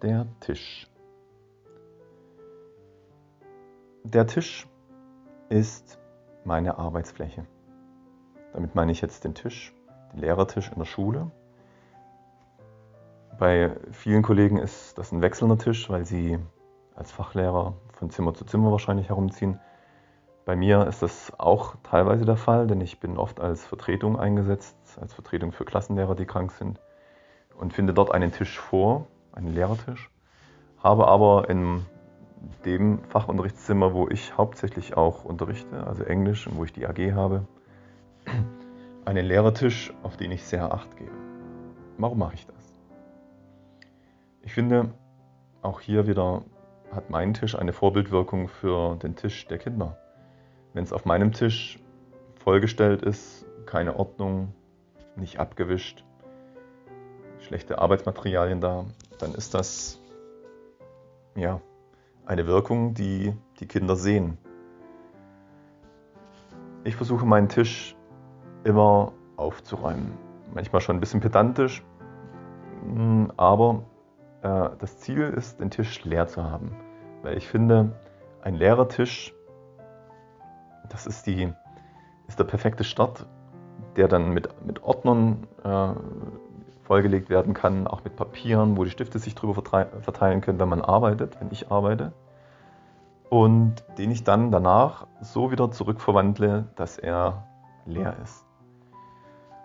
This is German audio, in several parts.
Der Tisch. Der Tisch ist meine Arbeitsfläche. Damit meine ich jetzt den Tisch, den Lehrertisch in der Schule. Bei vielen Kollegen ist das ein wechselnder Tisch, weil sie als Fachlehrer von Zimmer zu Zimmer wahrscheinlich herumziehen. Bei mir ist das auch teilweise der Fall, denn ich bin oft als Vertretung eingesetzt, als Vertretung für Klassenlehrer, die krank sind und finde dort einen Tisch vor, einen Lehrertisch, habe aber in dem Fachunterrichtszimmer, wo ich hauptsächlich auch unterrichte, also Englisch und wo ich die AG habe, einen Lehrertisch, auf den ich sehr Acht gebe. Warum mache ich das? Ich finde, auch hier wieder hat mein Tisch eine Vorbildwirkung für den Tisch der Kinder. Wenn es auf meinem Tisch vollgestellt ist, keine Ordnung, nicht abgewischt, schlechte Arbeitsmaterialien da, dann ist das ja eine Wirkung, die die Kinder sehen. Ich versuche meinen Tisch immer aufzuräumen. Manchmal schon ein bisschen pedantisch, hm, aber äh, das Ziel ist, den Tisch leer zu haben. Weil ich finde, ein leerer Tisch, das ist, die, ist der perfekte Start, der dann mit, mit Ordnern äh, vollgelegt werden kann, auch mit Papieren, wo die Stifte sich drüber verteilen können, wenn man arbeitet, wenn ich arbeite. Und den ich dann danach so wieder zurückverwandle, dass er leer ist.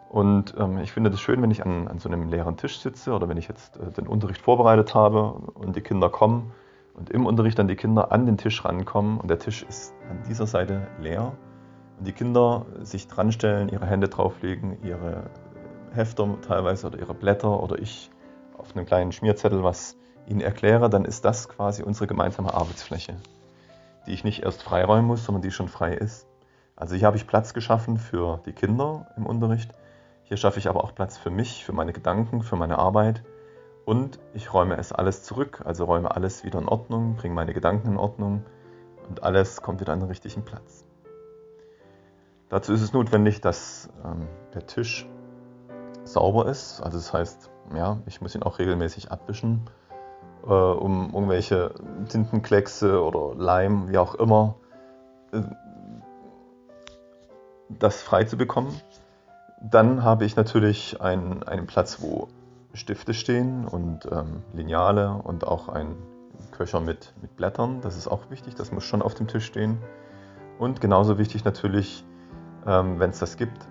Und ähm, ich finde das schön, wenn ich an, an, so einem leeren Tisch sitze oder wenn ich jetzt äh, den Unterricht vorbereitet habe und die Kinder kommen und im Unterricht dann die Kinder an den Tisch rankommen und der Tisch ist an dieser Seite leer und die Kinder sich dranstellen, ihre Hände drauflegen, ihre Hefter teilweise oder ihre Blätter oder ich auf einem kleinen Schmierzettel was ihnen erkläre, dann ist das quasi unsere gemeinsame Arbeitsfläche, die ich nicht erst freiräumen muss, sondern die schon frei ist. Also hier habe ich Platz geschaffen für die Kinder im Unterricht. Hier schaffe ich aber auch Platz für mich, für meine Gedanken, für meine Arbeit. Und ich räume es alles zurück, also räume alles wieder in Ordnung, bringe meine Gedanken in Ordnung und alles kommt wieder an den richtigen Platz. Dazu ist es notwendig, dass ähm, der Tisch sauber ist. Also das heißt, ja, ich muss ihn auch regelmäßig abwischen, äh, um irgendwelche Tintenkleckse oder Leim, wie auch immer, äh, das frei zu bekommen. Dann habe ich natürlich einen, einen Platz, wo Stifte stehen und ähm, Lineale und auch ein Köcher mit, mit Blättern. Das ist auch wichtig, das muss schon auf dem Tisch stehen. Und genauso wichtig natürlich, ähm, wenn es das gibt,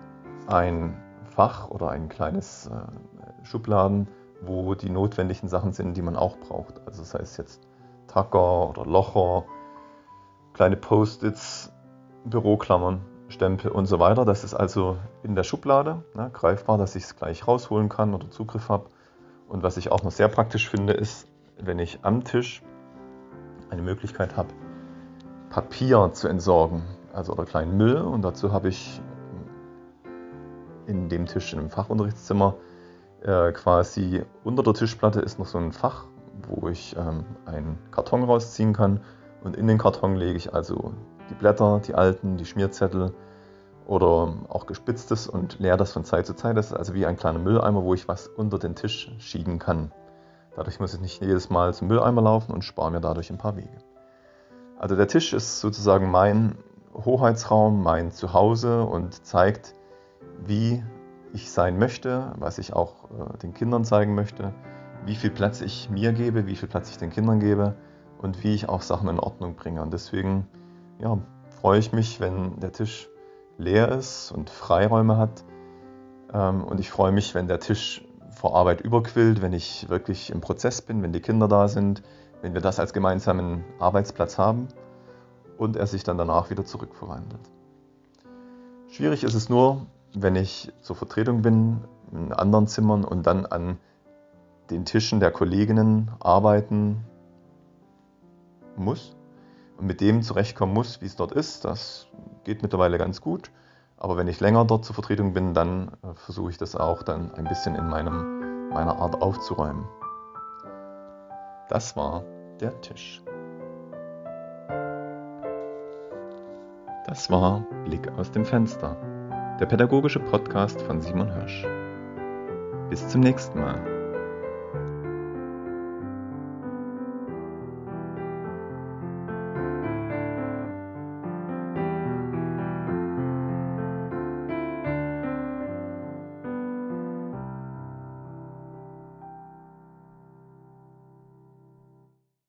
ein Fach oder ein kleines äh, Schubladen, wo die notwendigen Sachen sind, die man auch braucht. Also das heißt jetzt Tacker oder Locher, kleine Post-its, Büroklammern, Stempel und so weiter. Das ist also in der Schublade ne, greifbar, dass ich es gleich rausholen kann oder Zugriff habe. Und was ich auch noch sehr praktisch finde, ist, wenn ich am Tisch eine Möglichkeit habe, Papier zu entsorgen, also oder kleinen Müll. Und dazu habe ich in dem Tisch im Fachunterrichtszimmer äh, quasi unter der Tischplatte ist noch so ein Fach, wo ich ähm, einen Karton rausziehen kann. Und in den Karton lege ich also die Blätter, die alten, die Schmierzettel oder auch gespitztes und leere das von Zeit zu Zeit. Das ist also wie ein kleiner Mülleimer, wo ich was unter den Tisch schieben kann. Dadurch muss ich nicht jedes Mal zum Mülleimer laufen und spare mir dadurch ein paar Wege. Also der Tisch ist sozusagen mein Hoheitsraum, mein Zuhause und zeigt, wie ich sein möchte, was ich auch äh, den Kindern zeigen möchte, wie viel Platz ich mir gebe, wie viel Platz ich den Kindern gebe und wie ich auch Sachen in Ordnung bringe. Und deswegen ja, freue ich mich, wenn der Tisch leer ist und Freiräume hat. Ähm, und ich freue mich, wenn der Tisch vor Arbeit überquillt, wenn ich wirklich im Prozess bin, wenn die Kinder da sind, wenn wir das als gemeinsamen Arbeitsplatz haben und er sich dann danach wieder zurückverwandelt. Schwierig ist es nur, wenn ich zur Vertretung bin in anderen Zimmern und dann an den Tischen der Kolleginnen arbeiten muss und mit dem zurechtkommen muss, wie es dort ist. Das geht mittlerweile ganz gut. Aber wenn ich länger dort zur Vertretung bin, dann äh, versuche ich das auch dann ein bisschen in meinem, meiner Art aufzuräumen. Das war der Tisch. Das war Blick aus dem Fenster, der pädagogische Podcast von Simon Hirsch. Bis zum nächsten Mal.